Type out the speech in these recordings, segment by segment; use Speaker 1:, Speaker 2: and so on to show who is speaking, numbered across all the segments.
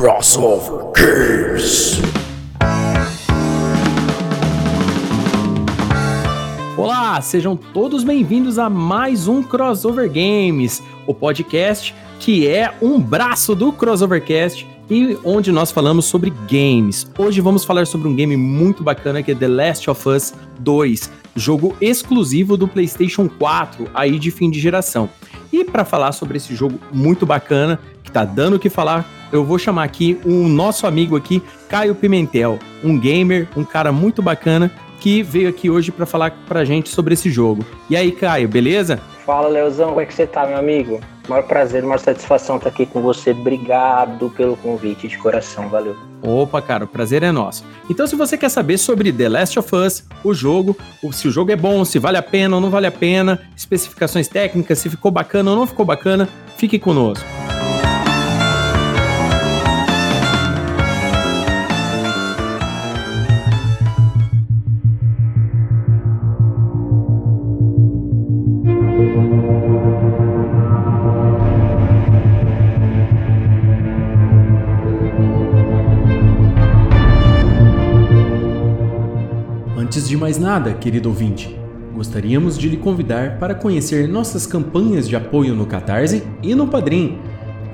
Speaker 1: Crossover Games. Olá, sejam todos bem-vindos a mais um Crossover Games, o podcast que é um braço do Crossovercast e onde nós falamos sobre games. Hoje vamos falar sobre um game muito bacana que é The Last of Us 2, jogo exclusivo do PlayStation 4, aí de fim de geração. E para falar sobre esse jogo muito bacana, que tá dando o que falar, eu vou chamar aqui o um nosso amigo aqui, Caio Pimentel, um gamer, um cara muito bacana que veio aqui hoje para falar pra gente sobre esse jogo. E aí, Caio, beleza?
Speaker 2: Fala, Leozão, como é que você tá, meu amigo? Maior prazer, maior satisfação estar aqui com você. Obrigado pelo convite de coração, valeu.
Speaker 1: Opa, cara, o prazer é nosso. Então, se você quer saber sobre The Last of Us, o jogo, se o jogo é bom, se vale a pena ou não vale a pena, especificações técnicas, se ficou bacana ou não ficou bacana, fique conosco. Antes de mais nada, querido ouvinte, gostaríamos de lhe convidar para conhecer nossas campanhas de apoio no Catarse e no Padrim.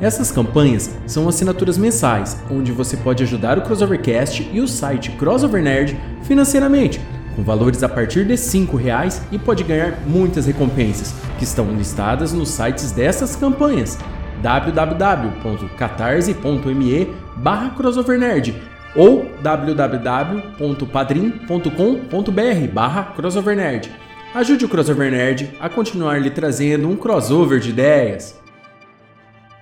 Speaker 1: Essas campanhas são assinaturas mensais, onde você pode ajudar o Crossovercast e o site Crossover Nerd financeiramente, com valores a partir de R$ reais e pode ganhar muitas recompensas, que estão listadas nos sites dessas campanhas www.catarse.me barra crossovernerd ou www.padrim.com.br barra crossovernerd. Ajude o Crossover Nerd a continuar lhe trazendo um crossover de ideias.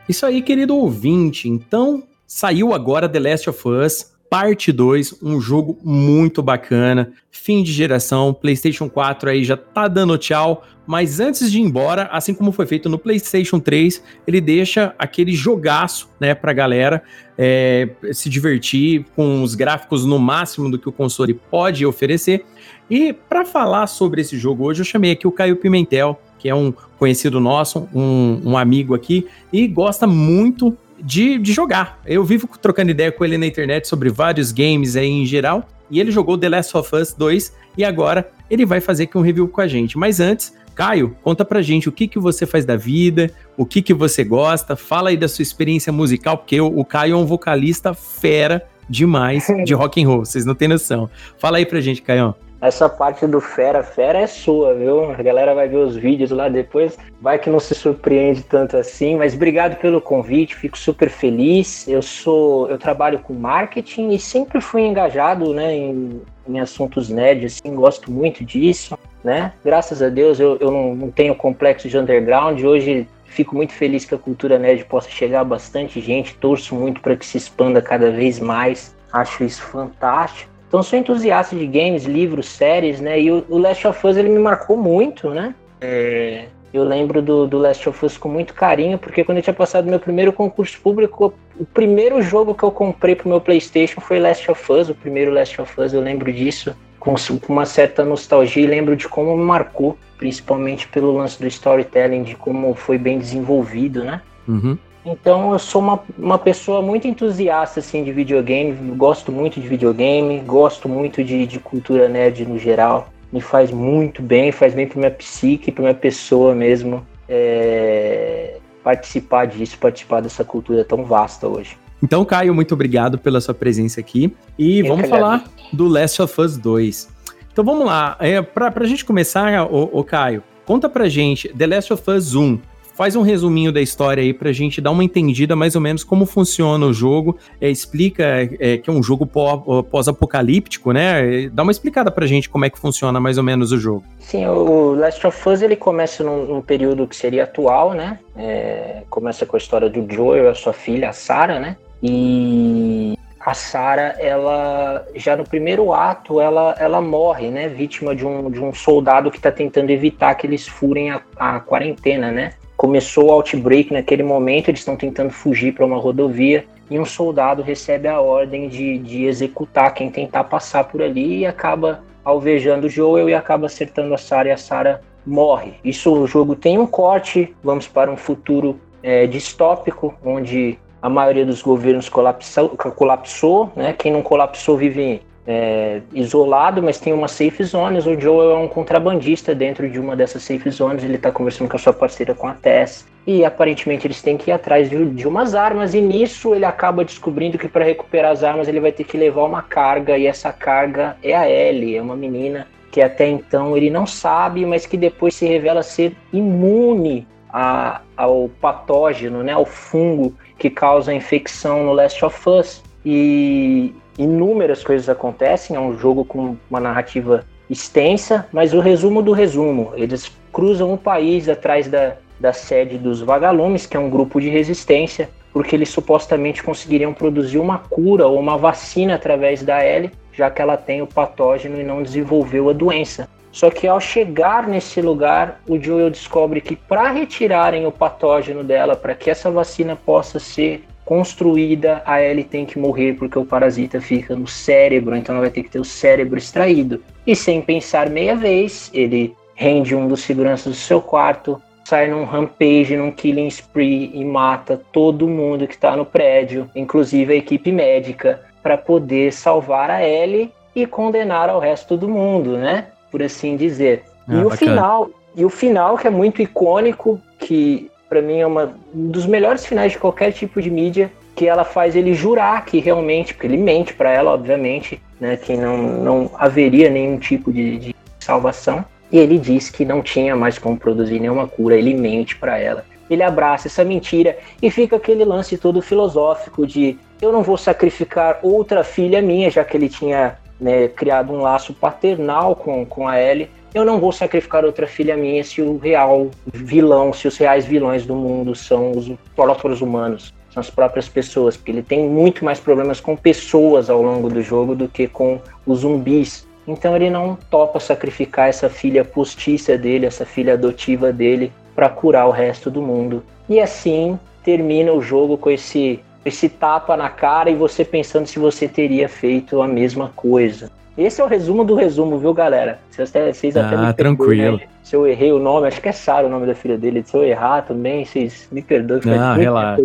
Speaker 1: Isso aí, querido ouvinte. Então, saiu agora The Last of Us, parte 2, um jogo muito bacana, fim de geração, PlayStation 4 aí já tá dando tchau, mas antes de ir embora, assim como foi feito no PlayStation 3, ele deixa aquele jogaço, né, pra galera é, se divertir com os gráficos no máximo do que o console pode oferecer. E para falar sobre esse jogo hoje, eu chamei aqui o Caio Pimentel, que é um conhecido nosso, um, um amigo aqui, e gosta muito de, de jogar. Eu vivo trocando ideia com ele na internet sobre vários games aí em geral, e ele jogou The Last of Us 2 e agora ele vai fazer aqui um review com a gente. Mas antes, Caio, conta pra gente o que, que você faz da vida, o que, que você gosta, fala aí da sua experiência musical, porque o, o Caio é um vocalista fera demais de rock and roll, vocês não têm noção. Fala aí pra gente, Caio
Speaker 2: essa parte do fera, fera é sua, viu? A galera vai ver os vídeos lá depois, vai que não se surpreende tanto assim, mas obrigado pelo convite, fico super feliz. Eu sou, eu trabalho com marketing e sempre fui engajado, né, em, em assuntos nerd, assim, gosto muito disso, né? Graças a Deus eu, eu não, não tenho complexo de underground, hoje fico muito feliz que a cultura nerd possa chegar a bastante gente, torço muito para que se expanda cada vez mais, acho isso fantástico. Então sou entusiasta de games, livros, séries, né? E o, o Last of Us ele me marcou muito, né? É, eu lembro do, do Last of Us com muito carinho, porque quando eu tinha passado meu primeiro concurso público, o primeiro jogo que eu comprei pro meu PlayStation foi Last of Us, o primeiro Last of Us, eu lembro disso com, com uma certa nostalgia e lembro de como me marcou, principalmente pelo lance do storytelling, de como foi bem desenvolvido, né? Uhum. Então eu sou uma, uma pessoa muito entusiasta assim, de videogame, gosto muito de videogame, gosto muito de, de cultura nerd no geral. Me faz muito bem, faz bem para minha psique, para minha pessoa mesmo é, participar disso, participar dessa cultura tão vasta hoje.
Speaker 1: Então, Caio, muito obrigado pela sua presença aqui. E eu vamos falar do Last of Us 2. Então vamos lá. É, para a gente começar, o, o Caio, conta pra gente The Last of Us 1 faz um resuminho da história aí pra gente dar uma entendida mais ou menos como funciona o jogo. É, explica é, que é um jogo pós-apocalíptico, né? Dá uma explicada pra gente como é que funciona mais ou menos o jogo.
Speaker 2: Sim, o Last of Us ele começa num, num período que seria atual, né? É, começa com a história do Joel, a sua filha, a Sarah, né? E a Sarah, ela já no primeiro ato, ela, ela morre, né? Vítima de um, de um soldado que está tentando evitar que eles furem a, a quarentena, né? Começou o outbreak naquele momento, eles estão tentando fugir para uma rodovia e um soldado recebe a ordem de, de executar quem tentar passar por ali e acaba alvejando o Joel e acaba acertando a Sarah e a Sarah morre. Isso o jogo tem um corte, vamos para um futuro é, distópico, onde a maioria dos governos colapsou, colapsou né? Quem não colapsou vive é, isolado, mas tem uma safe zones. O Joel é um contrabandista dentro de uma dessas safe zones. Ele está conversando com a sua parceira, com a Tess. E aparentemente eles têm que ir atrás de, de umas armas. E nisso ele acaba descobrindo que para recuperar as armas ele vai ter que levar uma carga. E essa carga é a Ellie, é uma menina que até então ele não sabe, mas que depois se revela ser imune a, ao patógeno, né, ao fungo que causa a infecção no Last of Us. E inúmeras coisas acontecem, é um jogo com uma narrativa extensa, mas o resumo do resumo, eles cruzam o país atrás da, da sede dos vagalumes, que é um grupo de resistência, porque eles supostamente conseguiriam produzir uma cura ou uma vacina através da Ellie, já que ela tem o patógeno e não desenvolveu a doença. Só que ao chegar nesse lugar, o Joel descobre que para retirarem o patógeno dela, para que essa vacina possa ser construída, a Ellie tem que morrer porque o parasita fica no cérebro, então ela vai ter que ter o cérebro extraído. E sem pensar meia vez, ele rende um dos seguranças do seu quarto, sai num rampage, num killing spree e mata todo mundo que está no prédio, inclusive a equipe médica, para poder salvar a Ellie e condenar ao resto do mundo, né? Por assim dizer. Ah, e o final, e o final que é muito icônico, que para mim é uma, um dos melhores finais de qualquer tipo de mídia, que ela faz ele jurar que realmente, porque ele mente para ela, obviamente, né, que não, não haveria nenhum tipo de, de salvação. E ele diz que não tinha mais como produzir nenhuma cura, ele mente para ela. Ele abraça essa mentira e fica aquele lance todo filosófico de eu não vou sacrificar outra filha minha, já que ele tinha né, criado um laço paternal com, com a Ellie. Eu não vou sacrificar outra filha minha se o real vilão, se os reais vilões do mundo são os próprios humanos, são as próprias pessoas, porque ele tem muito mais problemas com pessoas ao longo do jogo do que com os zumbis. Então ele não topa sacrificar essa filha postiça dele, essa filha adotiva dele, para curar o resto do mundo. E assim termina o jogo com esse esse tapa na cara e você pensando se você teria feito a mesma coisa. Esse é o resumo do resumo, viu, galera? Vocês até, vocês
Speaker 1: até ah, tranquilo. Né?
Speaker 2: Se eu errei o nome, acho que é Sara o nome da filha dele. Se eu errar também, vocês me perdoem.
Speaker 1: Não, relaxa.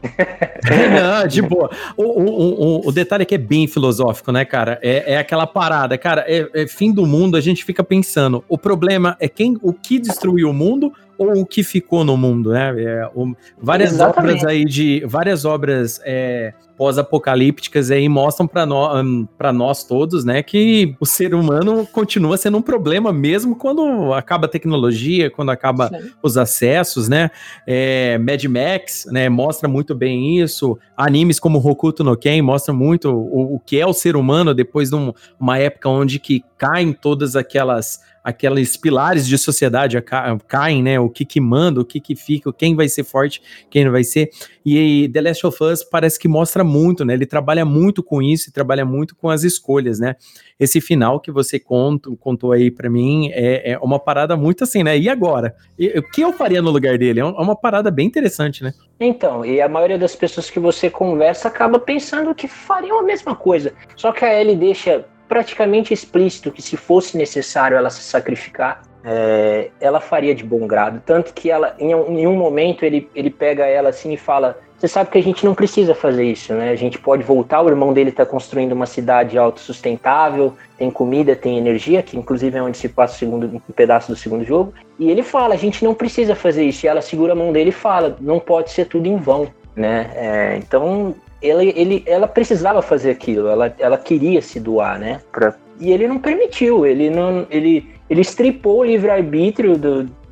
Speaker 1: Não, de boa. O, o, o, o, detalhe aqui é bem filosófico, né, cara? É, é aquela parada, cara. É, é, fim do mundo, a gente fica pensando. O problema é quem, o que destruiu o mundo ou o que ficou no mundo, né? É, o, várias Exatamente. obras aí de várias obras é, pós-apocalípticas aí mostram para nós, para nós todos, né, que o ser humano continua sendo um problema mesmo quando acaba a tecnologia, quando acaba Sim. os acessos, né? É, Mad Max, né, mostra muito bem isso. Animes como Hokuto no Ken mostram muito o, o que é o ser humano depois de um, uma época onde que caem todas aquelas aqueles pilares de sociedade caem, né? O que que manda, o que que fica, quem vai ser forte, quem não vai ser. E, The Last of Us parece que mostra muito, né? Ele trabalha muito com isso e trabalha muito com as escolhas, né? Esse final que você contou, contou aí para mim é, é, uma parada muito assim, né? E agora? E, o que eu faria no lugar dele? É, é uma parada bem interessante, né?
Speaker 2: Então, e a maioria das pessoas que você conversa acaba pensando que fariam a mesma coisa. Só que a Ellie deixa praticamente explícito que se fosse necessário ela se sacrificar, é, ela faria de bom grado. Tanto que ela, em, em, um momento, ele, ele pega ela assim e fala: Você sabe que a gente não precisa fazer isso, né? A gente pode voltar. O irmão dele está construindo uma cidade autossustentável, tem comida, tem energia, que inclusive é onde se passa o segundo, um pedaço do segundo jogo. E ele fala: A gente não precisa fazer isso. E ela segura a mão dele e fala: Não pode ser tudo em vão. Né? É, então ela, ele, ela precisava fazer aquilo, ela, ela queria se doar, né? Pra, e ele não permitiu, ele não, ele, ele estripou o livre-arbítrio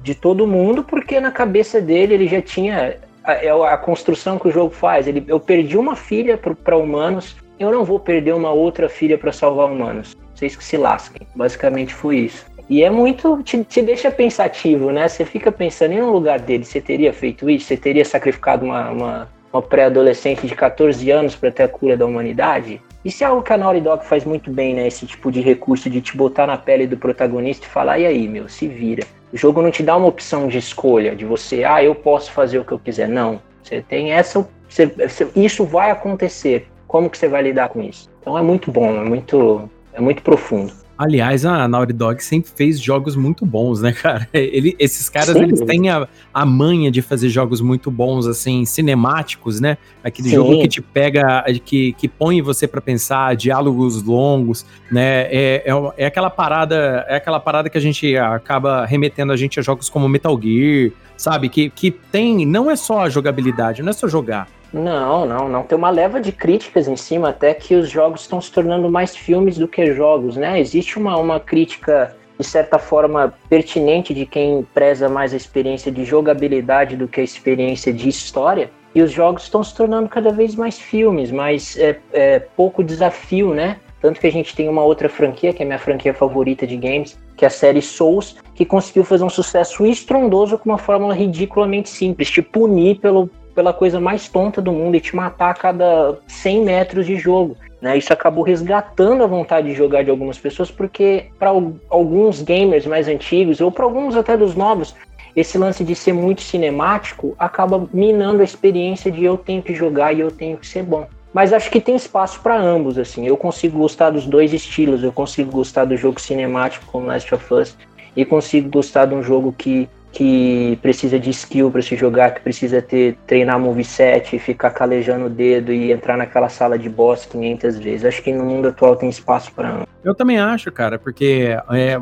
Speaker 2: de todo mundo, porque na cabeça dele ele já tinha a, é a construção que o jogo faz. Ele, eu perdi uma filha para humanos, eu não vou perder uma outra filha para salvar humanos. Vocês que se lasquem. Basicamente foi isso. E é muito. Te, te deixa pensativo, né? Você fica pensando em um lugar dele, você teria feito isso? Você teria sacrificado uma, uma uma pré-adolescente de 14 anos para ter a cura da humanidade. Isso é algo que a Naughty Dog faz muito bem, né? Esse tipo de recurso de te botar na pele do protagonista e falar, e aí, meu, se vira. O jogo não te dá uma opção de escolha, de você, ah, eu posso fazer o que eu quiser. Não. Você tem essa. Você, isso vai acontecer. Como que você vai lidar com isso? Então é muito bom, é muito, é muito profundo.
Speaker 1: Aliás, a Naughty Dog sempre fez jogos muito bons, né, cara? Ele, esses caras, Sim. eles têm a, a manha de fazer jogos muito bons, assim, cinemáticos, né? Aquele Sim. jogo que te pega, que, que põe você para pensar, diálogos longos, né? É, é, é, aquela parada, é aquela parada que a gente acaba remetendo a gente a jogos como Metal Gear, sabe? Que, que tem, não é só a jogabilidade, não é só jogar
Speaker 2: não, não, não. Tem uma leva de críticas em cima, até que os jogos estão se tornando mais filmes do que jogos, né? Existe uma, uma crítica, de certa forma, pertinente de quem preza mais a experiência de jogabilidade do que a experiência de história. E os jogos estão se tornando cada vez mais filmes, mais é, é, pouco desafio, né? Tanto que a gente tem uma outra franquia, que é minha franquia favorita de games, que é a série Souls, que conseguiu fazer um sucesso estrondoso com uma fórmula ridiculamente simples, te punir pelo, pela coisa mais tonta do mundo e te matar a cada 100 metros de jogo. Né? Isso acabou resgatando a vontade de jogar de algumas pessoas, porque para alguns gamers mais antigos, ou para alguns até dos novos, esse lance de ser muito cinemático acaba minando a experiência de eu tenho que jogar e eu tenho que ser bom. Mas acho que tem espaço para ambos, assim. Eu consigo gostar dos dois estilos. Eu consigo gostar do jogo cinemático como Last of Us e consigo gostar de um jogo que que precisa de skill para se jogar, que precisa ter treinar moveset, ficar calejando o dedo e entrar naquela sala de boss 500 vezes. Acho que no mundo atual tem espaço para.
Speaker 1: Eu também acho, cara, porque é,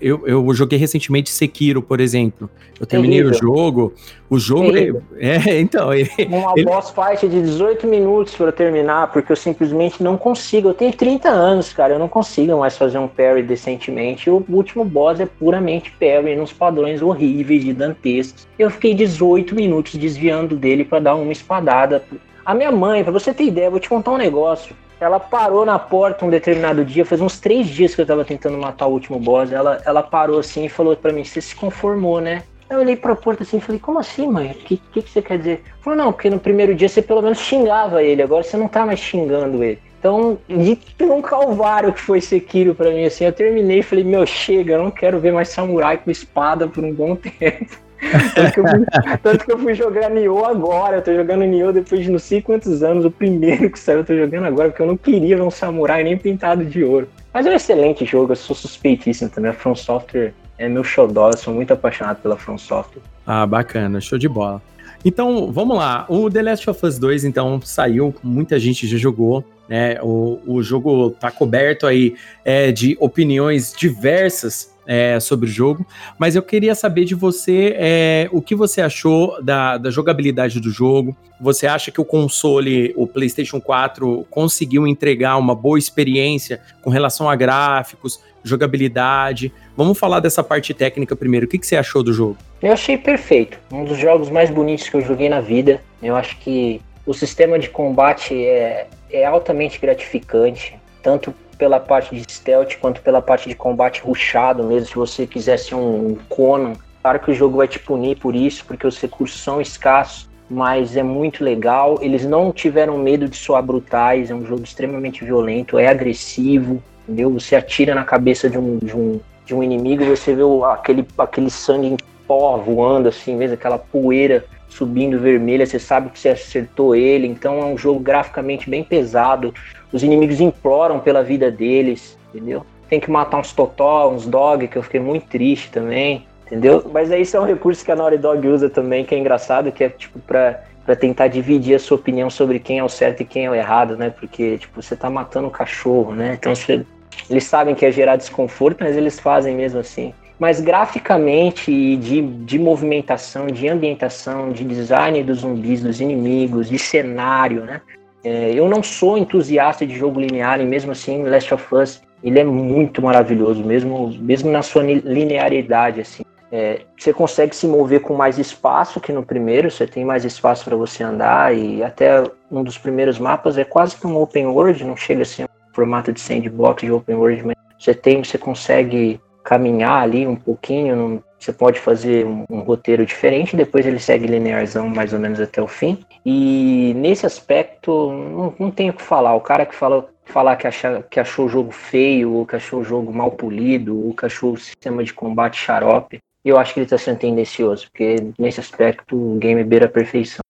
Speaker 1: eu, eu joguei recentemente Sekiro, por exemplo. Eu terminei Terrível. o jogo. O jogo. É, é, então. Ele,
Speaker 2: Uma ele... boss fight de 18 minutos para terminar, porque eu simplesmente não consigo. Eu tenho 30 anos, cara. Eu não consigo mais fazer um parry decentemente. O último boss é puramente parry, nos padrões horríveis de dantescos. Eu fiquei 18 minutos desviando dele para dar uma espadada. A minha mãe, pra você ter ideia, vou te contar um negócio. Ela parou na porta um determinado dia, faz uns três dias que eu tava tentando matar o último boss. Ela, ela parou assim e falou para mim: Você se conformou, né? Eu olhei pra porta assim e falei: Como assim, mãe? O que, que, que você quer dizer? Falou: Não, porque no primeiro dia você pelo menos xingava ele, agora você não tá mais xingando ele. Então, de um calvário que foi Sekiro para mim, assim, eu terminei e falei: Meu, chega, eu não quero ver mais samurai com espada por um bom tempo. Tanto, que eu fui, jogar Nioh agora, eu tô jogando Nioh depois de não sei quantos anos, o primeiro que saiu eu tô jogando agora, porque eu não queria ver um samurai nem pintado de ouro. Mas é um excelente jogo, eu sou suspeitíssimo também, a From Software é meu xodó, eu sou muito apaixonado pela From Software.
Speaker 1: Ah, bacana, show de bola. Então, vamos lá. O The Last of Us 2, então, saiu, muita gente já jogou, né? O, o jogo tá coberto aí é, de opiniões diversas é, sobre o jogo, mas eu queria saber de você é, o que você achou da, da jogabilidade do jogo. Você acha que o console, o PlayStation 4, conseguiu entregar uma boa experiência com relação a gráficos, jogabilidade? Vamos falar dessa parte técnica primeiro. O que, que você achou do jogo?
Speaker 2: Eu achei perfeito. Um dos jogos mais bonitos que eu joguei na vida. Eu acho que o sistema de combate é, é altamente gratificante, tanto pela parte de stealth quanto pela parte de combate rushado mesmo. Se você quiser ser um Conan, claro que o jogo vai te punir por isso, porque os recursos são escassos, mas é muito legal. Eles não tiveram medo de soar brutais, é um jogo extremamente violento, é agressivo, entendeu? Você atira na cabeça de um, de um, de um inimigo, você vê aquele, aquele sangue em pó voando assim mesmo, aquela poeira subindo vermelha, você sabe que você acertou ele, então é um jogo graficamente bem pesado. Os inimigos imploram pela vida deles, entendeu? Tem que matar uns totó, uns dog, que eu fiquei muito triste também, entendeu? Mas aí isso é um recurso que a Naughty Dog usa também, que é engraçado, que é tipo pra, pra tentar dividir a sua opinião sobre quem é o certo e quem é o errado, né? Porque, tipo, você tá matando um cachorro, né? Então você, eles sabem que é gerar desconforto, mas eles fazem mesmo assim mas graficamente e de, de movimentação, de ambientação, de design dos zumbis, dos inimigos, de cenário, né? É, eu não sou entusiasta de jogo linear e mesmo assim Last of Us ele é muito maravilhoso, mesmo, mesmo na sua linearidade assim. É, você consegue se mover com mais espaço que no primeiro, você tem mais espaço para você andar e até um dos primeiros mapas é quase que um open world, não chega a ser um formato de sandbox de open world, mas você tem, você consegue caminhar ali um pouquinho, você pode fazer um, um, roteiro diferente, depois ele segue linearzão mais ou menos até o fim. E nesse aspecto, não, não tenho o que falar. O cara que fala falar que, acha, que achou o jogo feio, ou que achou o jogo mal polido, ou que achou o sistema de combate xarope, eu acho que ele está sendo tendencioso, porque nesse aspecto o game beira a perfeição.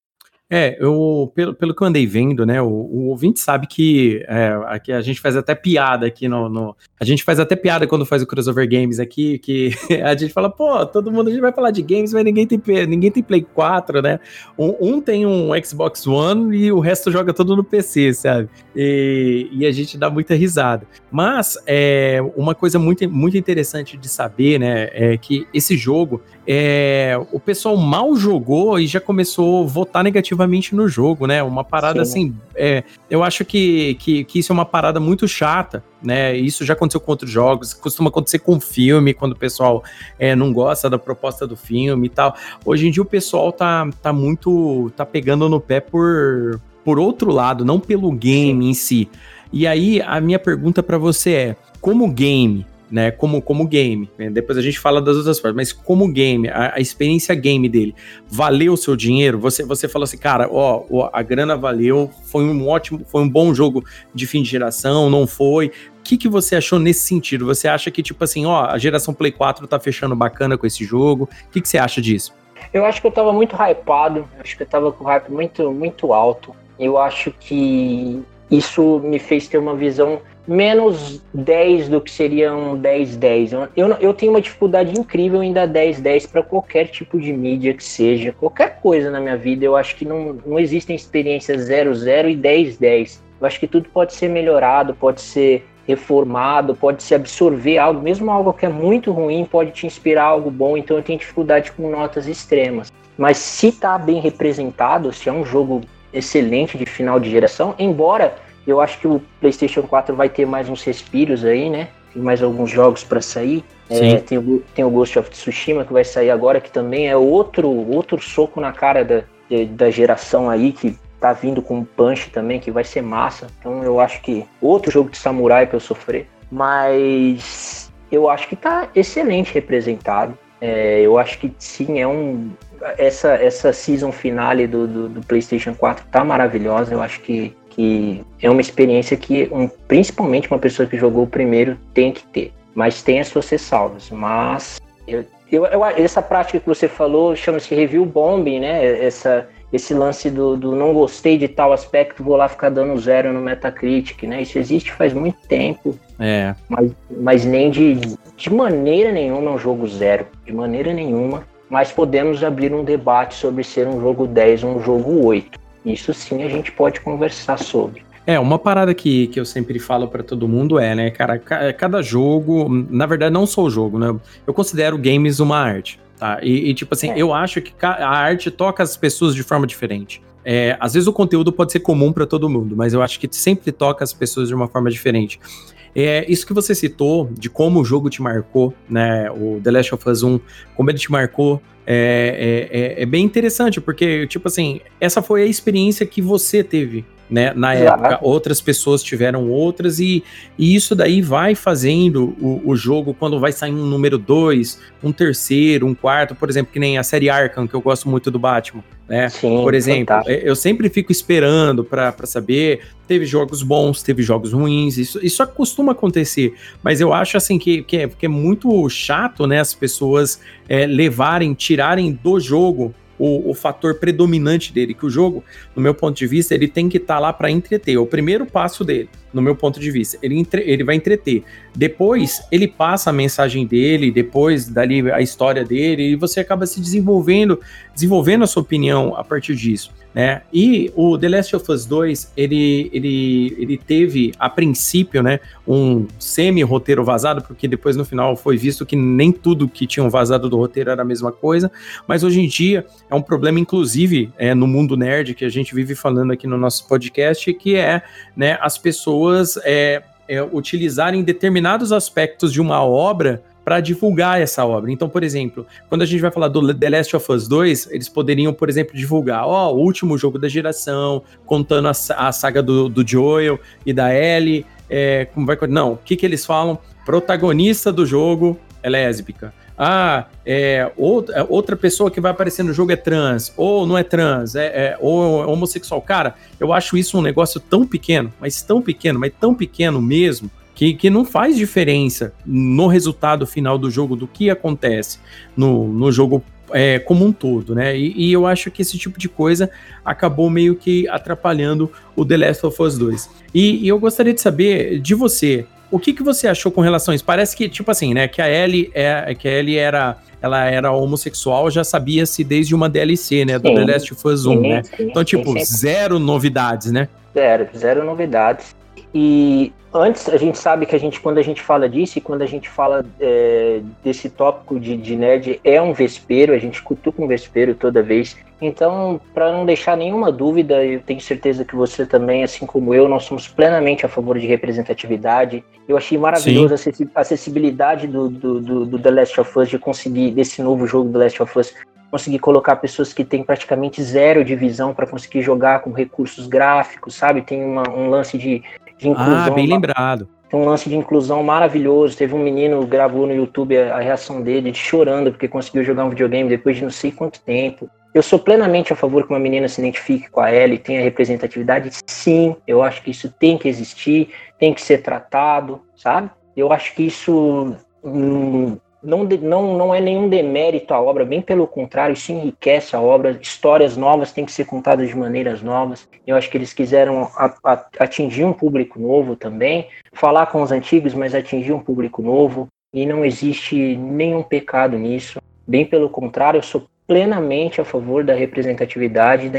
Speaker 1: É, eu, pelo, pelo que eu andei vendo, né, o, o ouvinte sabe que é, aqui a gente faz até piada aqui no, no, A gente faz até piada quando faz o crossover games aqui, que a gente fala, pô, todo mundo a gente vai falar de games, mas ninguém tem, ninguém tem Play 4, né? Um, um tem um Xbox One e o resto joga todo no PC, sabe? E, e a gente dá muita risada. Mas é, uma coisa muito, muito interessante de saber, né, é que esse jogo, é, o pessoal mal jogou e já começou a votar negativo ativamente no jogo, né? Uma parada Sim. assim. É, eu acho que, que, que, isso é uma parada muito chata, né? Isso já aconteceu com outros jogos, costuma acontecer com filme, quando o pessoal é, não gosta da proposta do filme e tal. Hoje em dia o pessoal tá, tá muito. tá pegando no pé por, por outro lado, não pelo game Sim. em si. E aí, a minha pergunta para você é: como game, né, como, como game. Né? Depois a gente fala das outras partes, mas como game, a, a, experiência game dele, valeu o seu dinheiro? Você, você falou assim, cara, ó, ó, a grana valeu, foi um ótimo, foi um bom jogo de fim de geração, não foi? O que, que você achou nesse sentido? Você acha que, tipo assim, ó, a geração Play 4 tá fechando bacana com esse jogo? O que, que você acha disso?
Speaker 2: Eu acho que eu tava muito hypado, acho que eu tava com hype muito, muito alto. Eu acho que isso me fez ter uma visão menos 10 do que seria um 10-10. Eu, eu tenho uma dificuldade incrível em dar 10-10 para qualquer tipo de mídia que seja, qualquer coisa na minha vida. Eu acho que não, não existem experiências 0-0 e 10-10. Eu acho que tudo pode ser melhorado, pode ser reformado, pode se absorver algo, mesmo algo que é muito ruim, pode te inspirar algo bom. Então eu tenho dificuldade com notas extremas. Mas se está bem representado, se é um jogo excelente de final de geração, embora eu acho que o PlayStation 4 vai ter mais uns respiros aí, né? Tem mais alguns jogos para sair. É, tem, o, tem o Ghost of Tsushima que vai sair agora, que também é outro, outro soco na cara da, da geração aí, que tá vindo com um punch também, que vai ser massa. Então eu acho que outro jogo de samurai para eu sofrer. Mas eu acho que tá excelente representado. É, eu acho que sim, é um. Essa, essa season finale do, do, do PlayStation 4 tá maravilhosa. Eu acho que que é uma experiência que um, principalmente uma pessoa que jogou o primeiro tem que ter. Mas tem as suas ressalvas. Mas eu, eu, eu, essa prática que você falou chama-se review bombing, né? Essa, esse lance do, do, não gostei de tal aspecto, vou lá ficar dando zero no Metacritic, né? Isso existe faz muito tempo.
Speaker 1: É.
Speaker 2: Mas, mas nem de, de maneira nenhuma é um jogo zero. De maneira nenhuma. Mas podemos abrir um debate sobre ser um jogo 10 ou um jogo 8. Isso sim a gente pode conversar sobre.
Speaker 1: É, uma parada que, que eu sempre falo para todo mundo é, né, cara, cada jogo, na verdade não só o jogo, né, eu considero games uma arte, tá? E, e tipo assim, é. eu acho que a arte toca as pessoas de forma diferente. É, às vezes o conteúdo pode ser comum para todo mundo, mas eu acho que sempre toca as pessoas de uma forma diferente. É, isso que você citou, de como o jogo te marcou, né? O The Last of Us 1, como ele te marcou, é, é, é, é, bem interessante, porque, tipo assim, essa foi a experiência que você teve, né? Na época, outras pessoas tiveram outras, e, e isso daí vai fazendo o, o jogo, quando vai sair um número 2, um terceiro, um quarto, por exemplo, que nem a série Arkham, que eu gosto muito do Batman né? Sim, Por exemplo, fantástico. eu sempre fico esperando para saber. Teve jogos bons, teve jogos ruins, isso, isso costuma acontecer, mas eu acho assim que, que, é, que é muito chato, né? As pessoas é, levarem, tirarem do jogo o, o, fator predominante dele, que o jogo, no meu ponto de vista, ele tem que estar tá lá para entreter. É o primeiro passo dele, no meu ponto de vista, ele, entre, ele vai entreter. Depois, ele passa a mensagem dele, depois dali a história dele, e você acaba se desenvolvendo, desenvolvendo a sua opinião a partir disso né? E o The Last of Us 2, ele, ele, ele teve, a princípio, né, um semi-roteiro vazado, porque depois no final foi visto que nem tudo que tinham vazado do roteiro era a mesma coisa, mas hoje em dia é um problema, inclusive, é, no mundo nerd, que a gente vive falando aqui no nosso podcast, que é, né, as pessoas é, é, utilizarem determinados aspectos de uma obra para divulgar essa obra. Então, por exemplo, quando a gente vai falar do The Last of Us 2, eles poderiam, por exemplo, divulgar, ó, o último jogo da geração, contando a, a saga do, do Joel e da Ellie, é, como vai... Não, o que que eles falam? Protagonista do jogo é lésbica. Ah, é, outra, é, outra pessoa que vai aparecer no jogo é trans, ou não é trans, é, é, ou é homossexual. Cara, eu acho isso um negócio tão pequeno, mas tão pequeno, mas tão pequeno mesmo, que, que não faz diferença no resultado final do jogo do que acontece no, no jogo é, como um todo, né? E, e, eu acho que esse tipo de coisa acabou meio que atrapalhando o The Last of Us 2. E, e eu gostaria de saber de você, o que, que você achou com relação a isso? Parece que, tipo assim, né, que a Ellie, é, que a Ellie era, ela era homossexual, já sabia-se desde uma DLC, né, do sim, The Last of Us 1, sim, né? Sim, então, tipo, zero novidades, né?
Speaker 2: Zero, zero novidades. E antes, a gente sabe que a gente, quando a gente fala disso e quando a gente fala é, desse tópico de, de, nerd, é um vespeiro, a gente cutuca um vespeiro toda vez. Então, para não deixar nenhuma dúvida, eu tenho certeza que você também, assim como eu, nós somos plenamente a favor de representatividade. Eu achei maravilhoso Sim. a acessibilidade do, do, do, do The Last of Us, de conseguir, desse novo jogo The Last of Us, conseguir colocar pessoas que têm praticamente zero de visão para conseguir jogar com recursos gráficos, sabe? Tem uma, um lance de de inclusão.
Speaker 1: Ah, bem lembrado.
Speaker 2: Um lance de inclusão maravilhoso. Teve um menino que gravou no YouTube a, a reação dele, de chorando porque conseguiu jogar um videogame depois de não sei quanto tempo. Eu sou plenamente a favor que uma menina se identifique com a Ellie, tenha representatividade. Sim, eu acho que isso tem que existir, tem que ser tratado, sabe? Eu acho que isso hum, não, não, não é nenhum demérito à obra, bem pelo contrário, isso enriquece a obra. Histórias novas têm que ser contadas de maneiras novas. Eu acho que eles quiseram atingir um público novo também, falar com os antigos, mas atingir um público novo. E não existe nenhum pecado nisso. Bem pelo contrário, eu sou plenamente a favor da representatividade, da,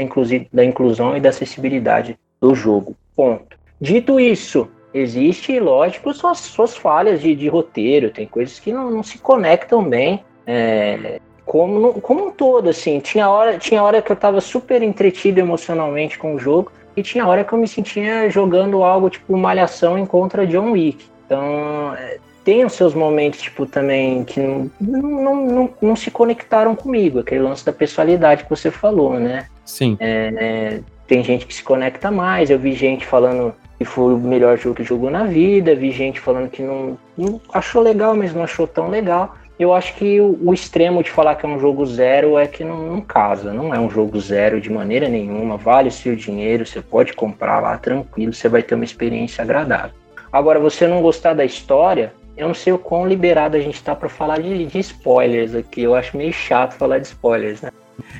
Speaker 2: da inclusão e da acessibilidade do jogo. Ponto. Dito isso, Existe, lógico, suas, suas falhas de, de roteiro, tem coisas que não, não se conectam bem. É, como, como um todo, assim. Tinha hora, tinha hora que eu tava super entretido emocionalmente com o jogo, e tinha hora que eu me sentia jogando algo tipo Malhação em contra John Wick. Então, é, tem os seus momentos, tipo, também que não, não, não, não, se conectaram comigo. Aquele lance da pessoalidade que você falou, né?
Speaker 1: Sim.
Speaker 2: É, é, tem gente que se conecta mais. Eu vi gente falando que foi o melhor jogo que jogou na vida. Vi gente falando que não, não achou legal, mas não achou tão legal. Eu acho que o, o, extremo de falar que é um jogo zero é que não, não, casa. Não é um jogo zero de maneira nenhuma. Vale o seu dinheiro, você pode comprar lá tranquilo, você vai ter uma experiência agradável. Agora, você não gostar da história, eu não sei o quão liberado a gente tá para falar de, de, spoilers aqui. Eu acho meio chato falar de spoilers, né?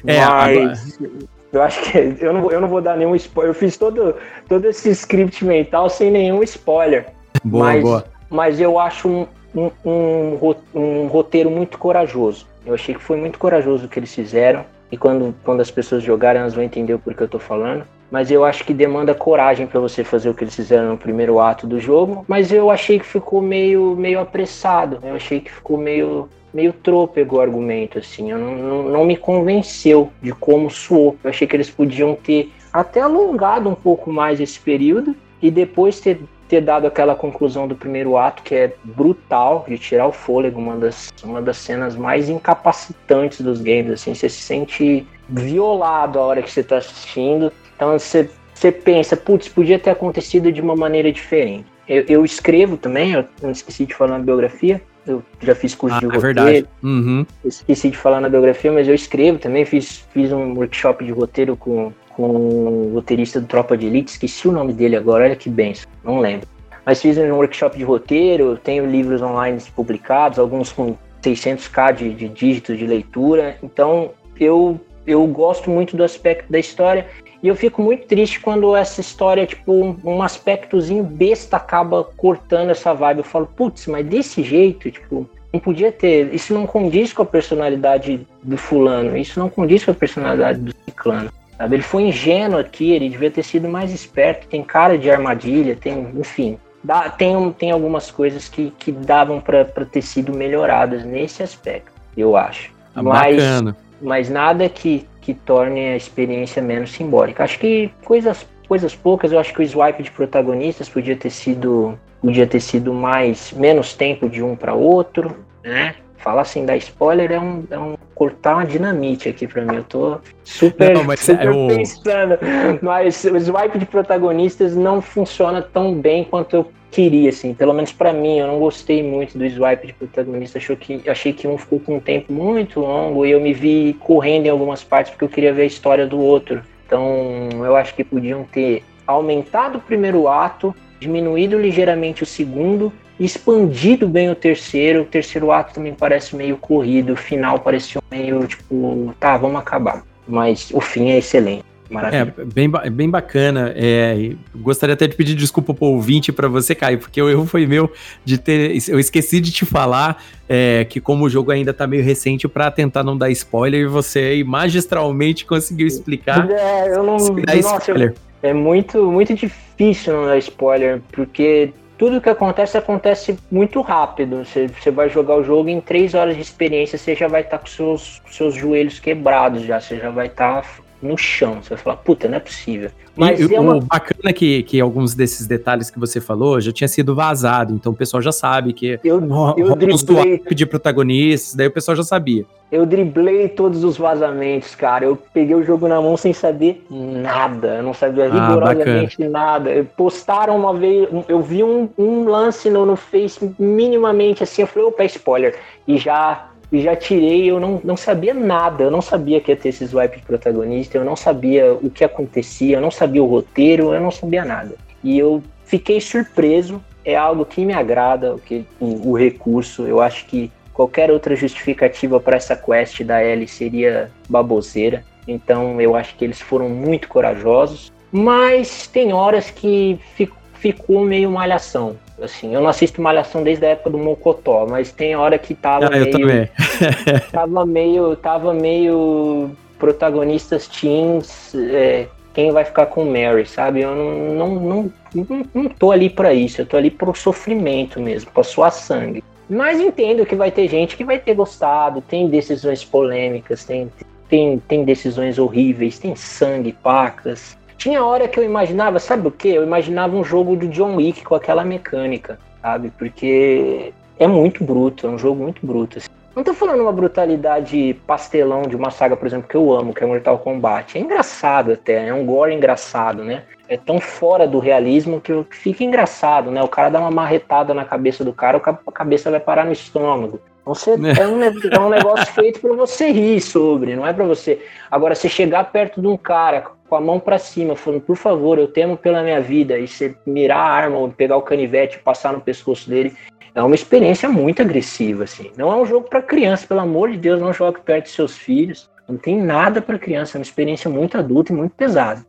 Speaker 1: É, Mas agora...
Speaker 2: eu acho que eu não, eu não vou dar nenhum spoiler. Eu fiz todo, todo esse script mental sem nenhum spoiler.
Speaker 1: Boa,
Speaker 2: mas,
Speaker 1: boa.
Speaker 2: Mas eu acho um, um, um, um roteiro muito corajoso. Eu achei que foi muito corajoso o que eles fizeram. E quando, quando as pessoas jogarem, elas vão entender o porquê eu tô falando mas eu acho que demanda coragem para você fazer o que eles fizeram no primeiro ato do jogo. Mas eu achei que ficou meio, meio apressado, eu achei que ficou meio, meio trôpego o argumento, assim. Eu não, não, não me convenceu de como soou. Eu achei que eles podiam ter até alongado um pouco mais esse período e depois ter, ter dado aquela conclusão do primeiro ato que é brutal, de tirar o fôlego, uma das, uma das cenas mais incapacitantes dos games, assim, você se sente violado a hora que você está assistindo então você, você pensa, putz, podia ter acontecido de uma maneira diferente. Eu, eu escrevo também, eu não esqueci de falar na biografia, eu já fiz curso ah, de é roteiro.
Speaker 1: Verdade. Uhum.
Speaker 2: Esqueci de falar na biografia, mas eu escrevo também, fiz, fiz um workshop de roteiro com, com o roteirista do Tropa de Elite, esqueci o nome dele agora, olha que benção, não lembro. Mas fiz um workshop de roteiro, tenho livros online publicados, alguns com 600k de, de dígitos de leitura, então eu, eu gosto muito do aspecto da história e eu fico muito triste quando essa história, tipo, um, um aspectozinho besta acaba cortando essa vibe. Eu falo, putz, mas desse jeito, tipo, não podia ter. Isso não condiz com a personalidade do fulano, isso não condiz com a personalidade do ciclano. Sabe? Ele foi ingênuo aqui, ele devia ter sido mais esperto, tem cara de armadilha, tem, enfim. Dá, tem, tem algumas coisas que, que davam para ter sido melhoradas nesse aspecto, eu acho.
Speaker 1: Ah, mas, bacana.
Speaker 2: mas nada que, que torne a experiência menos simbólica. Acho que coisas, coisas poucas, eu acho que o swipe de protagonistas podia ter sido podia ter sido mais menos tempo de um para outro, né? Falar assim da spoiler é um, é um cortar uma dinamite aqui para mim. Eu tô super, não, mas super é pensando. Mas o swipe de protagonistas não funciona tão bem quanto eu queria, assim. Pelo menos para mim, eu não gostei muito do swipe de protagonista. Achei que, achei que um ficou com um tempo muito longo e eu me vi correndo em algumas partes porque eu queria ver a história do outro. Então, eu acho que podiam ter aumentado o primeiro ato, diminuído ligeiramente o segundo expandido bem o terceiro. O terceiro ato também parece meio corrido, o final pareceu meio tipo, tá, vamos acabar. Mas o fim é excelente.
Speaker 1: Maravilha. É, bem, bem bacana. É, gostaria até de pedir desculpa pro ouvinte para você, Caio, porque o erro foi meu de ter. Eu esqueci de te falar é, que, como o jogo ainda tá meio recente, para tentar não dar spoiler, você magistralmente conseguiu explicar.
Speaker 2: É, eu não. Nossa, eu, é muito, muito difícil não dar spoiler, porque tudo que acontece acontece muito rápido. Você, você vai jogar o jogo em três horas de experiência, você já vai estar tá com seus, seus joelhos quebrados já, você já vai estar tá no chão. Você vai falar, puta, não é possível.
Speaker 1: Mas e, é uma... o bacana é que, que alguns desses detalhes que você falou já tinha sido vazado, então o pessoal já sabe que
Speaker 2: eu, eu driblei...
Speaker 1: de protagonistas, daí o pessoal já sabia.
Speaker 2: Eu driblei todos os vazamentos, cara. Eu peguei o jogo na mão sem saber nada. Eu não sabia ah, rigorosamente bacana. nada. Postaram uma vez, eu vi um, um lance no, no Face minimamente assim, eu falei, opa, é spoiler. E já e já tirei, eu não, não sabia nada, eu não sabia que ia ter esse swipe de protagonista, eu não sabia o que acontecia, eu não sabia o roteiro, eu não sabia nada. E eu fiquei surpreso, é algo que me agrada, o, que, o, o recurso, eu acho que qualquer outra justificativa para essa quest da Ellie seria baboseira, então eu acho que eles foram muito corajosos, mas tem horas que fico, ficou meio malhação. Assim, eu não assisto Malhação desde a época do Mocotó, mas tem hora que tava ah, meio. tava meio. Tava meio. Protagonistas teens. É, quem vai ficar com Mary, sabe? Eu não, não, não, não, não tô ali para isso, eu tô ali pro sofrimento mesmo, pra suar sangue. Mas entendo que vai ter gente que vai ter gostado, tem decisões polêmicas, tem, tem, tem decisões horríveis, tem sangue, pacas, tinha hora que eu imaginava, sabe o que? Eu imaginava um jogo do John Wick com aquela mecânica, sabe? Porque é muito bruto, é um jogo muito bruto. Assim. Não tô falando uma brutalidade pastelão de uma saga, por exemplo, que eu amo, que é Mortal Kombat. É engraçado até, é um gore engraçado, né? É tão fora do realismo que fica engraçado, né? O cara dá uma marretada na cabeça do cara, a cabeça vai parar no estômago. Então você, é, um, é um negócio feito para você rir sobre, não é para você. Agora, você chegar perto de um cara com a mão para cima, falando, por favor, eu temo pela minha vida, e você mirar a arma ou pegar o canivete e passar no pescoço dele, é uma experiência muito agressiva, assim. Não é um jogo para criança, pelo amor de Deus, não jogue perto de seus filhos. Não tem nada para criança, é uma experiência muito adulta e muito pesada.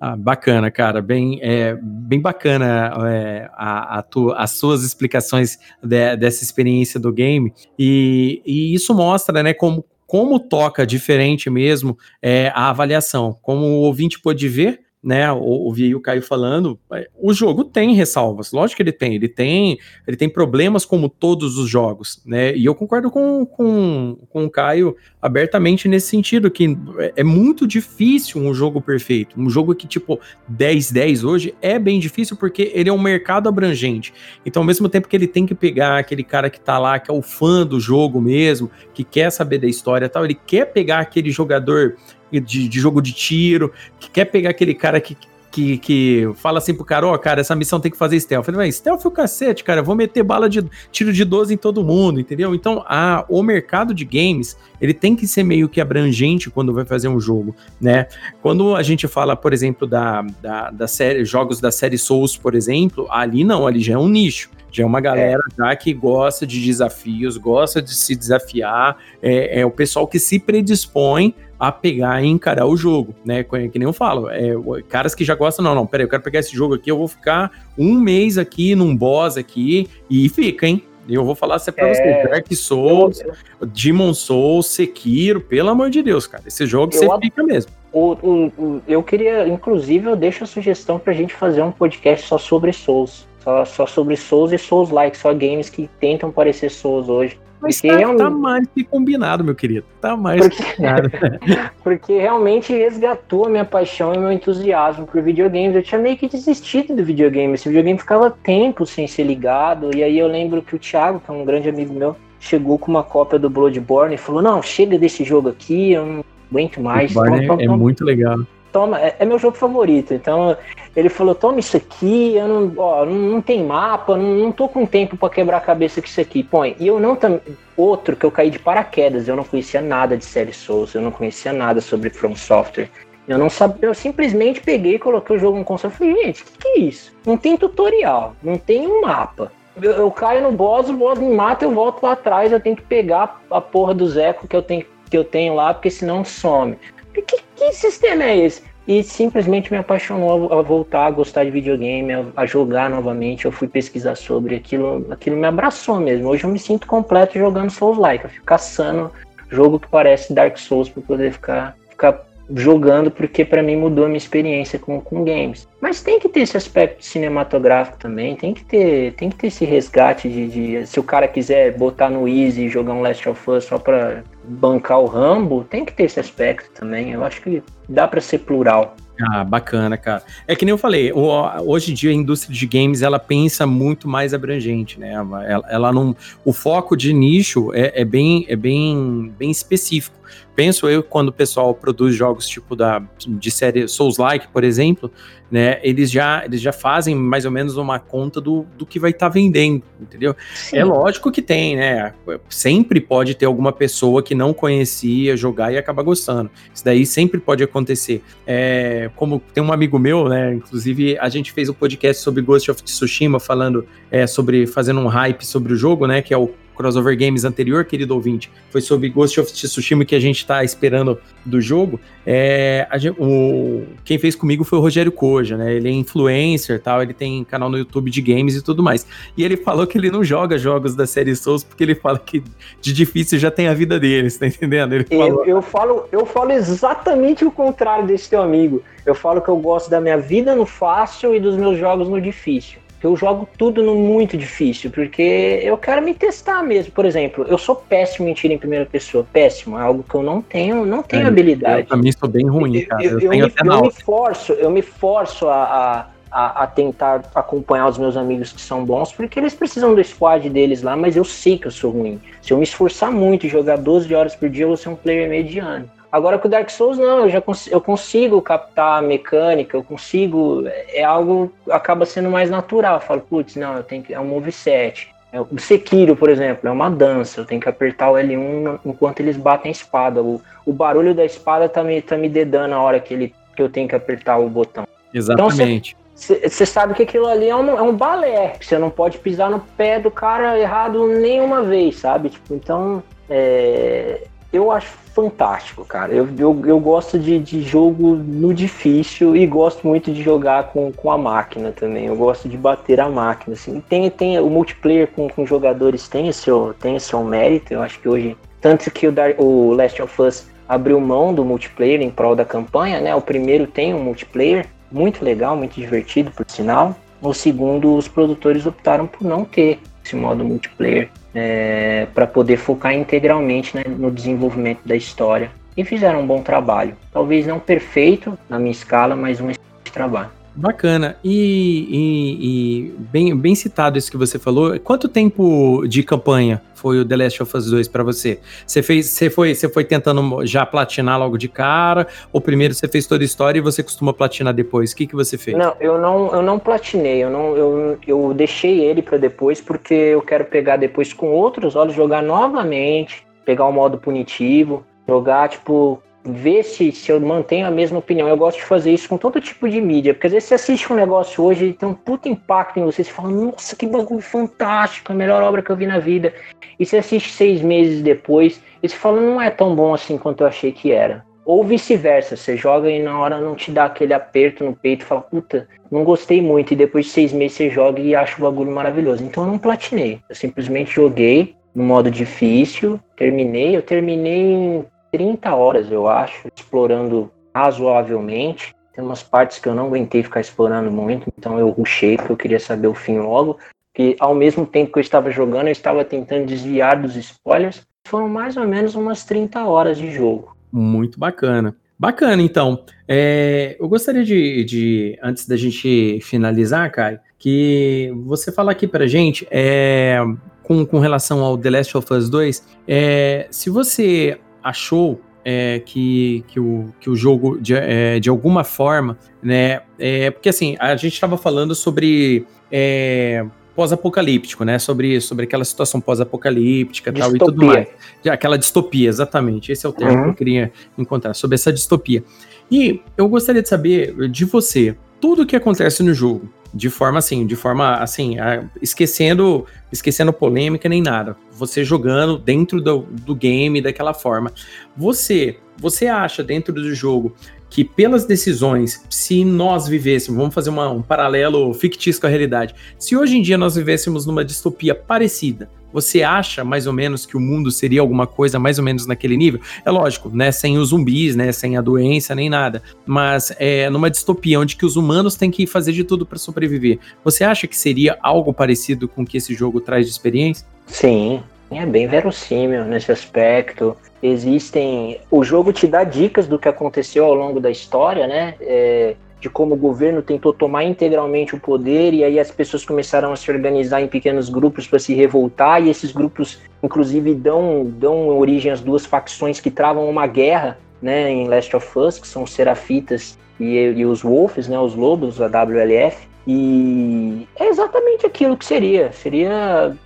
Speaker 1: Ah, bacana, cara, bem, é, bem bacana é, a, a tu, as suas explicações de, dessa experiência do game e, e isso mostra, né, como como toca diferente mesmo é, a avaliação. Como o ouvinte pôde ver, né, ouvi o Caio falando, é, o jogo tem ressalvas, lógico que ele tem, ele tem, ele tem problemas como todos os jogos, né, e eu concordo com, com, com o Caio abertamente nesse sentido, que é muito difícil um jogo perfeito, um jogo que tipo 10-10 hoje é bem difícil porque ele é um mercado abrangente, então ao mesmo tempo que ele tem que pegar aquele cara que tá lá, que é o fã do jogo mesmo, que quer saber da história tal, ele quer pegar aquele jogador de, de jogo de tiro, que quer pegar aquele cara que, que, que fala assim pro cara, ó, oh, cara, essa missão tem que fazer stealth. Eu falei, stealth é o cacete, cara, eu vou meter bala de tiro de 12 em todo mundo, entendeu? Então, a, o mercado de games, ele tem que ser meio que abrangente quando vai fazer um jogo, né? Quando a gente fala, por exemplo, da, da, da série, jogos da série Souls, por exemplo, ali não, ali já é um nicho. Já é uma galera é. já que gosta de desafios, gosta de se desafiar, é, é o pessoal que se predispõe a pegar e encarar o jogo, né? Que nem eu falo, é, caras que já gostam, não, não, peraí, eu quero pegar esse jogo aqui, eu vou ficar um mês aqui num boss aqui e fica, hein? Eu vou falar assim pra é, você, Dark Souls, eu, Demon Souls, Sekiro, pelo amor de Deus, cara, esse jogo você fica mesmo.
Speaker 2: O, o, o, eu queria, inclusive, eu deixo a sugestão pra gente fazer um podcast só sobre Souls. Só, só sobre Souls e Souls-like, só games que tentam parecer Souls hoje.
Speaker 1: Mas tá, realmente... tá, mais que combinado, meu querido. Tá mais
Speaker 2: porque... que combinado. porque realmente resgatou a minha paixão e meu entusiasmo por videogames. Eu tinha meio que desistido do videogame. Esse videogame ficava tempo sem ser ligado. E aí eu lembro que o Thiago, que é um grande amigo meu, chegou com uma cópia do Bloodborne e falou: Não, chega desse jogo aqui, eu não aguento mais.
Speaker 1: Bloodborne é, é muito legal
Speaker 2: toma, é, é, meu jogo favorito. Então ele falou, toma isso aqui, eu não, ó, não, não tem mapa, não, não tô com tempo para quebrar a cabeça com isso aqui. Põe. E eu não também. Outro que eu caí de paraquedas, eu não conhecia nada de série Souls, eu não conhecia nada sobre From Software. Eu não sabia, eu simplesmente peguei, coloquei o jogo no console e falei, gente, o que, que é isso? Não tem tutorial, não tem um mapa. Eu, eu, caio no boss, o boss me mata, eu volto lá atrás, eu tenho que pegar a porra do Zeco que eu tenho, que eu tenho lá, porque senão some. Que, que sistema é esse? E simplesmente me apaixonou a, voltar a gostar de videogame, a, a, jogar novamente. Eu fui pesquisar sobre aquilo, aquilo me abraçou mesmo. Hoje eu me sinto completo jogando Souls-like. Eu fico caçando jogo que parece Dark Souls para poder ficar, ficar jogando porque para mim mudou a minha experiência com, com games. Mas tem que ter esse aspecto cinematográfico também, tem que ter, tem que ter esse resgate de, de se o cara quiser botar no easy e jogar um Last of Us só para bancar o Rambo, tem que ter esse aspecto também. Eu acho que dá para ser plural.
Speaker 1: Ah, bacana, cara. É que nem eu falei, hoje em dia a indústria de games ela pensa muito mais abrangente, né? Ela, ela não, o foco de nicho é, é, bem, é bem, bem específico penso eu, quando o pessoal produz jogos tipo da, de série Souls-like, por exemplo, né, eles já, eles já fazem mais ou menos uma conta do, do que vai estar tá vendendo, entendeu? Sim. É lógico que tem, né? Sempre pode ter alguma pessoa que não conhecia jogar e acaba gostando. Isso daí sempre pode acontecer. É, como tem um amigo meu, né? Inclusive, a gente fez um podcast sobre Ghost of Tsushima, falando é, sobre fazendo um hype sobre o jogo, né? Que é o crossover games anterior, querido ouvinte, foi sobre Ghost of Tsushima que a gente tá esperando do jogo. É, gente, o, quem fez comigo foi o Rogério Koja, né? Ele é influencer tal, ele tem canal no YouTube de games e tudo mais. E ele falou que ele não joga jogos da série Souls porque ele fala que de difícil já tem a vida dele, tá entendendo? Ele
Speaker 2: falou... eu, eu, falo, eu falo exatamente o contrário desse teu amigo. Eu falo que eu gosto da minha vida no fácil e dos meus jogos no difícil eu jogo tudo no muito difícil, porque eu quero me testar mesmo. Por exemplo, eu sou péssimo em tiro em primeira pessoa, péssimo, é algo que eu não tenho, não tenho é, habilidade. Eu
Speaker 1: também sou bem ruim, cara.
Speaker 2: Eu, eu, eu, me, eu me, forço, eu me forço a, a, a, tentar acompanhar os meus amigos que são bons, porque eles precisam do squad deles lá, mas eu sei que eu sou ruim. Se eu me esforçar muito e jogar 12 horas por dia, eu vou ser um player mediano. Agora com o Dark Souls não, eu já cons eu consigo captar a mecânica, eu consigo, é algo acaba sendo mais natural. Eu falo, putz, não, eu tenho que é um moveset. É, o Sekiro, por exemplo, é uma dança, eu tenho que apertar o L1 enquanto eles batem a espada. O, o barulho da espada tá me, tá me dedando a hora que, ele, que eu tenho que apertar o botão.
Speaker 1: Exatamente.
Speaker 2: Então, você sabe que aquilo ali é um, é um balé, você não pode pisar no pé do cara errado nenhuma vez, sabe? Tipo, então, é, eu acho fantástico, cara. Eu, eu, eu gosto de, de jogo no difícil e gosto muito de jogar com, com a máquina também. Eu gosto de bater a máquina. Assim. Tem, tem, o multiplayer com, com jogadores tem esse, tem esse seu mérito. Eu acho que hoje. Tanto que o, Dark, o Last of Us abriu mão do multiplayer em prol da campanha, né? O primeiro tem um multiplayer muito legal, muito divertido, por sinal. O segundo, os produtores optaram por não ter esse modo multiplayer é, para poder focar integralmente né, no desenvolvimento da história. E fizeram um bom trabalho. Talvez não perfeito na minha escala, mas um trabalho.
Speaker 1: Bacana. E, e, e, bem, bem citado isso que você falou. Quanto tempo de campanha foi o The Last of Us 2 para você? Você fez, você foi, você foi tentando já platinar logo de cara? Ou primeiro você fez toda a história e você costuma platinar depois? O que, que você fez?
Speaker 2: Não, eu não, eu não platinei. Eu não, eu, eu deixei ele para depois porque eu quero pegar depois com outros olhos, jogar novamente, pegar o modo punitivo, jogar tipo ver se, se eu mantenho a mesma opinião. Eu gosto de fazer isso com todo tipo de mídia, porque às vezes você assiste um negócio hoje e tem um puto impacto em você, você fala, nossa, que bagulho fantástico, a melhor obra que eu vi na vida. E você assiste seis meses depois e você fala, não é tão bom assim quanto eu achei que era. Ou vice-versa, você joga e na hora não te dá aquele aperto no peito fala, puta, não gostei muito, e depois de seis meses você joga e acha o bagulho maravilhoso. Então eu não platinei, eu simplesmente joguei no modo difícil, terminei, eu terminei em 30 horas, eu acho, explorando razoavelmente. Tem umas partes que eu não aguentei ficar explorando muito, então eu rushei porque eu queria saber o fim logo. E ao mesmo tempo que eu estava jogando, eu estava tentando desviar dos spoilers. Foram mais ou menos umas 30 horas de jogo.
Speaker 1: Muito bacana. Bacana, então. É, eu gostaria de, de, antes da gente finalizar, Kai, que você falar aqui pra gente é, com, com relação ao The Last of Us 2, é, se você achou é, que, que, o, que o jogo, de, é, de alguma forma, né? É, porque assim, a gente estava falando sobre é, pós-apocalíptico, né? Sobre, sobre aquela situação pós-apocalíptica tal e tudo mais. Aquela distopia, exatamente. Esse é o termo uhum. que eu queria encontrar, sobre essa distopia. E eu gostaria de saber de você, tudo que acontece no jogo, de forma assim, de forma assim, esquecendo, esquecendo polêmica nem nada. Você jogando dentro do, do game daquela forma. Você, você acha dentro do jogo que pelas decisões, se nós vivêssemos, vamos fazer uma, um paralelo fictício com a realidade, se hoje em dia nós vivêssemos numa distopia parecida, você acha mais ou menos que o mundo seria alguma coisa mais ou menos naquele nível? É lógico, né? Sem os zumbis, né? Sem a doença nem nada. Mas é numa distopia onde que os humanos têm que fazer de tudo para sobreviver. Você acha que seria algo parecido com o que esse jogo traz de experiência?
Speaker 2: Sim, é bem verossímil nesse aspecto. Existem. O jogo te dá dicas do que aconteceu ao longo da história, né? É de como o governo tentou tomar integralmente o poder e aí as pessoas começaram a se organizar em pequenos grupos para se revoltar e esses grupos inclusive dão, dão origem às duas facções que travam uma guerra né, em Last of Us, que são os Serafitas e, e os Wolves, né, os Lobos, a WLF, e é exatamente aquilo que seria. Seria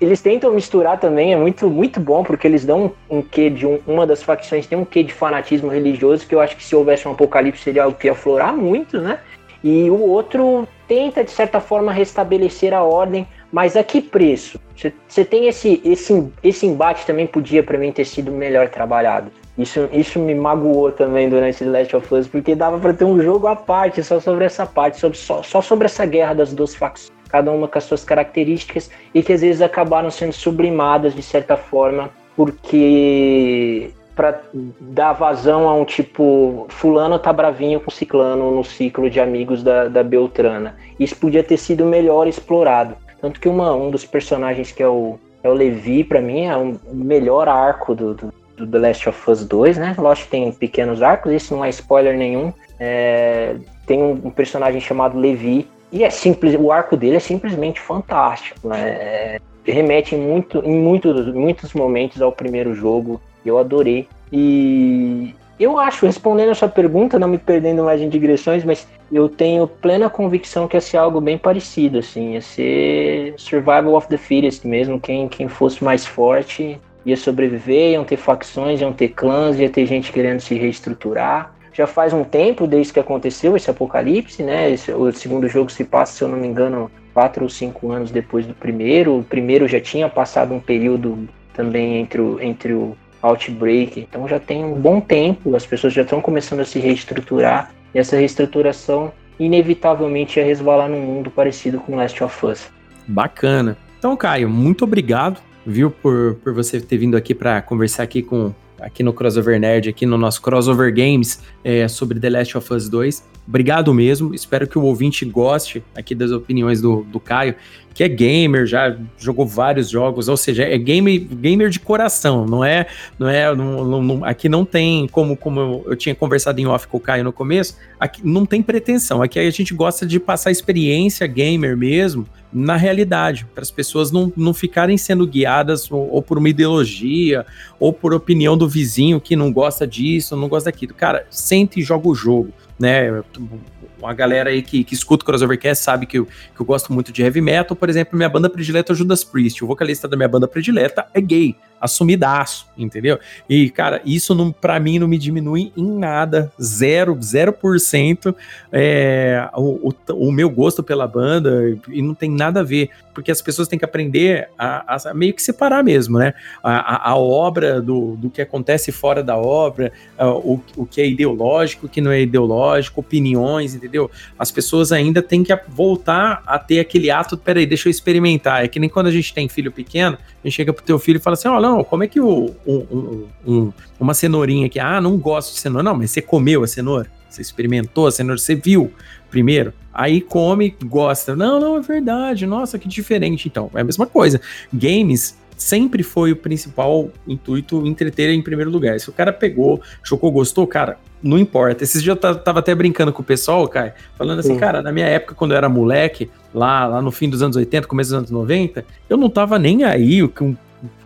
Speaker 2: eles tentam misturar também, é muito, muito bom, porque eles dão um, quê de um, uma das facções tem um quê de fanatismo religioso, que eu acho que se houvesse um apocalipse seria algo que ia aflorar muito, né? E o outro tenta, de certa forma, restabelecer a ordem, mas a que preço? Você tem esse, esse, esse embate também podia, para mim, ter sido melhor trabalhado. Isso, isso me magoou também durante The Last of Us, porque dava para ter um jogo à parte, só sobre essa parte, sobre, só, só sobre essa guerra das duas facções cada uma com as suas características, e que às vezes acabaram sendo sublimadas de certa forma, porque para dar vazão a um tipo, fulano tá bravinho com ciclano no ciclo de amigos da, da Beltrana. Isso podia ter sido melhor explorado. Tanto que uma, um dos personagens que é o, é o Levi, para mim, é o melhor arco do, do, do, The Last of Us 2, né? Que tem pequenos arcos, isso não é spoiler nenhum. É, tem um, um personagem chamado Levi, e é simples, o arco dele é simplesmente fantástico. Né? É, remete muito, em muitos, muitos momentos ao primeiro jogo. Eu adorei. E eu acho, respondendo a sua pergunta, não me perdendo mais em digressões, mas eu tenho plena convicção que ia ser algo bem parecido, assim, ia ser survival of the fittest mesmo, quem, quem fosse mais forte ia sobreviver, iam ter facções, iam ter clãs, ia ter gente querendo se reestruturar já faz um tempo desde que aconteceu esse apocalipse, né? Esse, o segundo jogo se passa, se eu não me engano, quatro ou cinco anos depois do primeiro. O primeiro já tinha passado um período também entre o, entre o Outbreak, então já tem um bom tempo, as pessoas já estão começando a se reestruturar, e essa reestruturação inevitavelmente ia resvalar num mundo parecido com Last of Us.
Speaker 1: Bacana. Então, Caio, muito obrigado, viu, por, por você ter vindo aqui para conversar aqui com aqui no Crossover Nerd, aqui no nosso Crossover Games, é, sobre The Last of Us 2. Obrigado mesmo, espero que o ouvinte goste aqui das opiniões do, do Caio, que é gamer, já jogou vários jogos, ou seja, é gamer, gamer de coração, não é, não é, não, não, aqui não tem, como, como eu tinha conversado em off com o Caio no começo, aqui não tem pretensão, aqui a gente gosta de passar experiência gamer mesmo, na realidade, para as pessoas não, não ficarem sendo guiadas ou, ou, por uma ideologia, ou por opinião do vizinho que não gosta disso, não gosta daquilo. Cara, sente e joga o jogo, né? uma galera aí que, que escuta o Crossovercast sabe que eu, que eu gosto muito de heavy metal. Por exemplo, minha banda predileta é Judas Priest. O vocalista da minha banda predileta é gay assumidaço, entendeu? E, cara, isso não, pra mim não me diminui em nada, zero, zero por cento é, o, o, o, meu gosto pela banda e não tem nada a ver, porque as pessoas têm que aprender a, a meio que separar mesmo, né? A, a, a, obra do, do que acontece fora da obra, o, o que é ideológico, o que não é ideológico, opiniões, entendeu? As pessoas ainda têm que voltar a ter aquele ato, peraí, deixa eu experimentar. É que nem quando a gente tem filho pequeno, a gente chega pro teu filho e fala assim, olha, não, como é que o, um, um, uma cenourinha aqui, ah, não gosto de cenoura. Não, mas você comeu a cenoura? Você experimentou a cenoura? Você viu primeiro? Aí come, gosta. Não, não, é verdade. Nossa, que diferente. Então, é a mesma coisa. Games sempre foi o principal intuito entreter em primeiro lugar. Se o cara pegou, chocou, gostou, cara, não importa. Esses dias eu tava até brincando com o pessoal, Kai, falando assim, Sim. cara, na minha época, quando eu era moleque, lá, lá no fim dos anos 80, começo dos anos 90, eu não tava nem aí com que,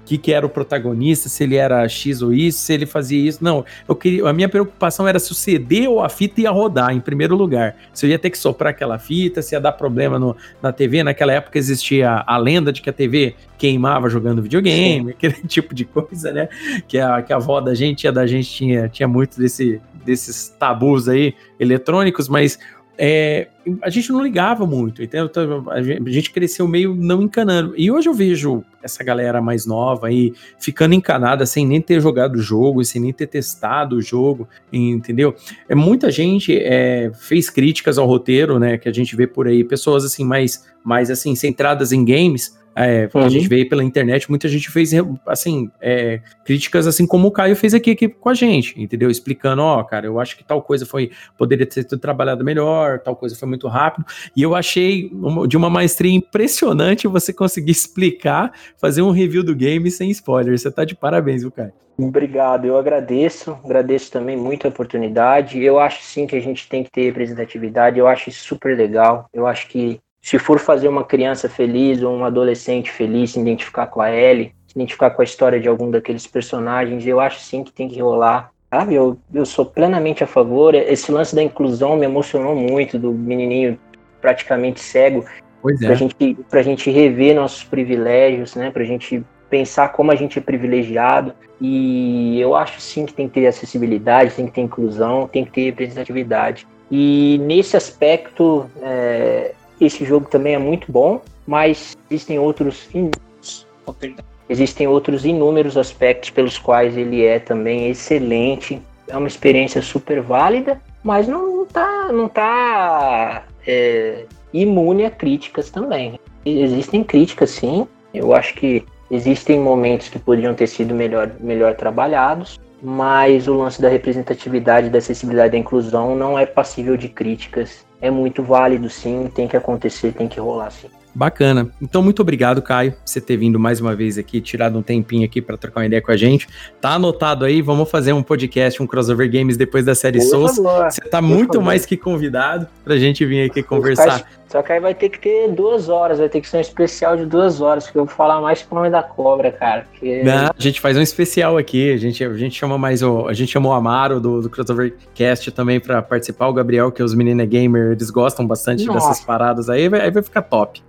Speaker 1: que era o protagonista, se ele era X ou isso, se ele fazia isso. Não, eu queria, a minha preocupação era se o CD ou a fita ia rodar em primeiro lugar. Se eu ia ter que soprar aquela fita, se ia dar problema no, na TV. Naquela época existia a lenda de que a TV queimava jogando videogame, Sim. aquele tipo de coisa, né? Que a, que a avó da gente e a da gente tinha, tinha muito desse, desses tabus aí eletrônicos, mas é, a gente não ligava muito, entendeu? Então, a gente cresceu meio não encanando. E hoje eu vejo essa galera mais nova aí ficando encanada sem nem ter jogado o jogo, sem nem ter testado o jogo, entendeu? É, muita gente é, fez críticas ao roteiro, né? Que a gente vê por aí, pessoas assim mais, mais assim centradas em games é, uhum. A gente veio pela internet, muita gente fez, assim, é, críticas assim como o Caio fez aqui, aqui com a gente, entendeu? Explicando, ó, oh, cara, eu acho que tal coisa foi, poderia ter sido trabalhado melhor, tal coisa foi muito rápido, e eu achei de uma maestria impressionante você conseguir explicar, fazer um review do game sem spoiler, você tá de parabéns, viu, Caio?
Speaker 2: Obrigado, eu agradeço, agradeço também muito a oportunidade, eu acho sim que a gente tem que ter representatividade, eu acho isso super legal, eu acho que se for fazer uma criança feliz ou um adolescente feliz se identificar com a Ellie, se identificar com a história de algum daqueles personagens, eu acho sim que tem que rolar. Sabe, eu, eu sou plenamente a favor. Esse lance da inclusão me emocionou muito, do menininho praticamente cego. Pois é. Pra gente, pra gente rever nossos privilégios, né? Pra gente pensar como a gente é privilegiado. E eu acho sim que tem que ter acessibilidade, tem que ter inclusão, tem que ter representatividade. E nesse aspecto, é, esse jogo também é muito bom, mas existem outros inúmeros, existem outros inúmeros aspectos pelos quais ele é também excelente. É uma experiência super válida, mas não está não tá, é, imune a críticas também. Existem críticas, sim. Eu acho que existem momentos que poderiam ter sido melhor, melhor trabalhados, mas o lance da representatividade, da acessibilidade e da inclusão não é passível de críticas é muito válido, sim, tem que acontecer, tem que rolar, sim.
Speaker 1: Bacana. Então, muito obrigado, Caio, por você ter vindo mais uma vez aqui, tirado um tempinho aqui para trocar uma ideia com a gente. Tá anotado aí, vamos fazer um podcast, um crossover games depois da série Souls. Você tá muito favor. mais que convidado pra gente vir aqui conversar.
Speaker 2: Só que aí vai ter que ter duas horas, vai ter que ser um especial de duas horas, porque eu vou falar mais com o nome da cobra, cara. Porque...
Speaker 1: Não, a gente faz um especial aqui, a gente, a gente chama mais o. A gente chamou o Amaro do, do Crossovercast também para participar, o Gabriel, que os meninos é gamer, eles gostam bastante Nossa. dessas paradas aí, aí vai ficar top.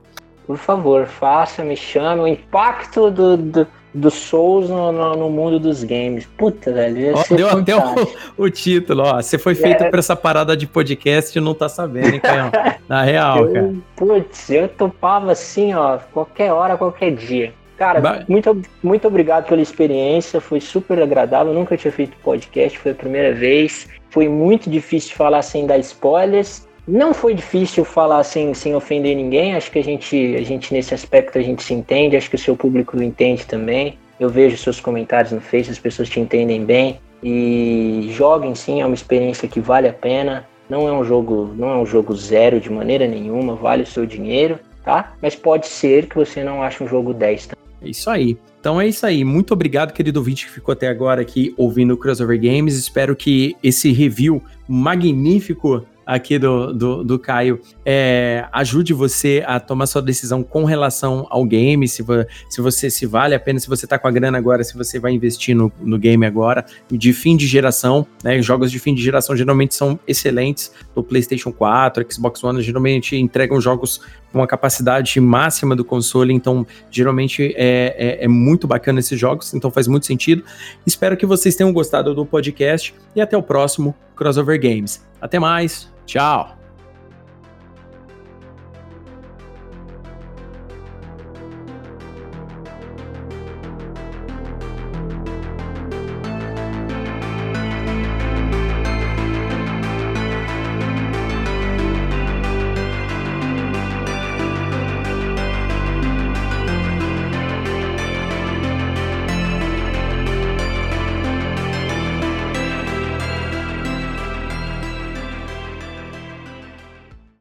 Speaker 2: Por favor, faça, me chame. O impacto do, do, do Souls no, no, no, mundo dos games. Puta, velho.
Speaker 1: Ó, deu até o, o, título, ó. Você foi feito é. pra essa parada de podcast e não tá sabendo, hein, Caio? Na real,
Speaker 2: eu,
Speaker 1: cara.
Speaker 2: Putz, eu topava assim, ó, qualquer hora, qualquer dia. Cara, muito, muito obrigado pela experiência, foi super agradável. Nunca tinha feito podcast, foi a primeira vez. Foi muito difícil falar sem dar spoilers. Não foi difícil falar sem, sem ofender ninguém. Acho que a gente, a gente, nesse aspecto, a gente se entende. Acho que o seu público entende também. Eu vejo seus comentários no Face, as pessoas te entendem bem. E joguem sim, é uma experiência que vale a pena. Não é um jogo, não é um jogo zero de maneira nenhuma, vale o seu dinheiro, tá? Mas pode ser que você não ache um jogo 10
Speaker 1: também. É isso aí. Então é isso aí. Muito obrigado, querido ouvinte que ficou até agora aqui ouvindo o Crossover Games. Espero que esse review magnífico aqui do, do, do Caio é, ajude você a tomar sua decisão com relação ao game, se, se você se vale a pena, se você tá com a grana agora, se você vai investir no, no game agora, de fim de geração, né? Jogos de fim de geração geralmente são excelentes do PlayStation 4, Xbox One, geralmente entregam jogos com a capacidade máxima do console, então geralmente é, é, é muito bacana esses jogos, então faz muito sentido. Espero que vocês tenham gostado do podcast e até o próximo Crossover Games. Até mais! Tchau!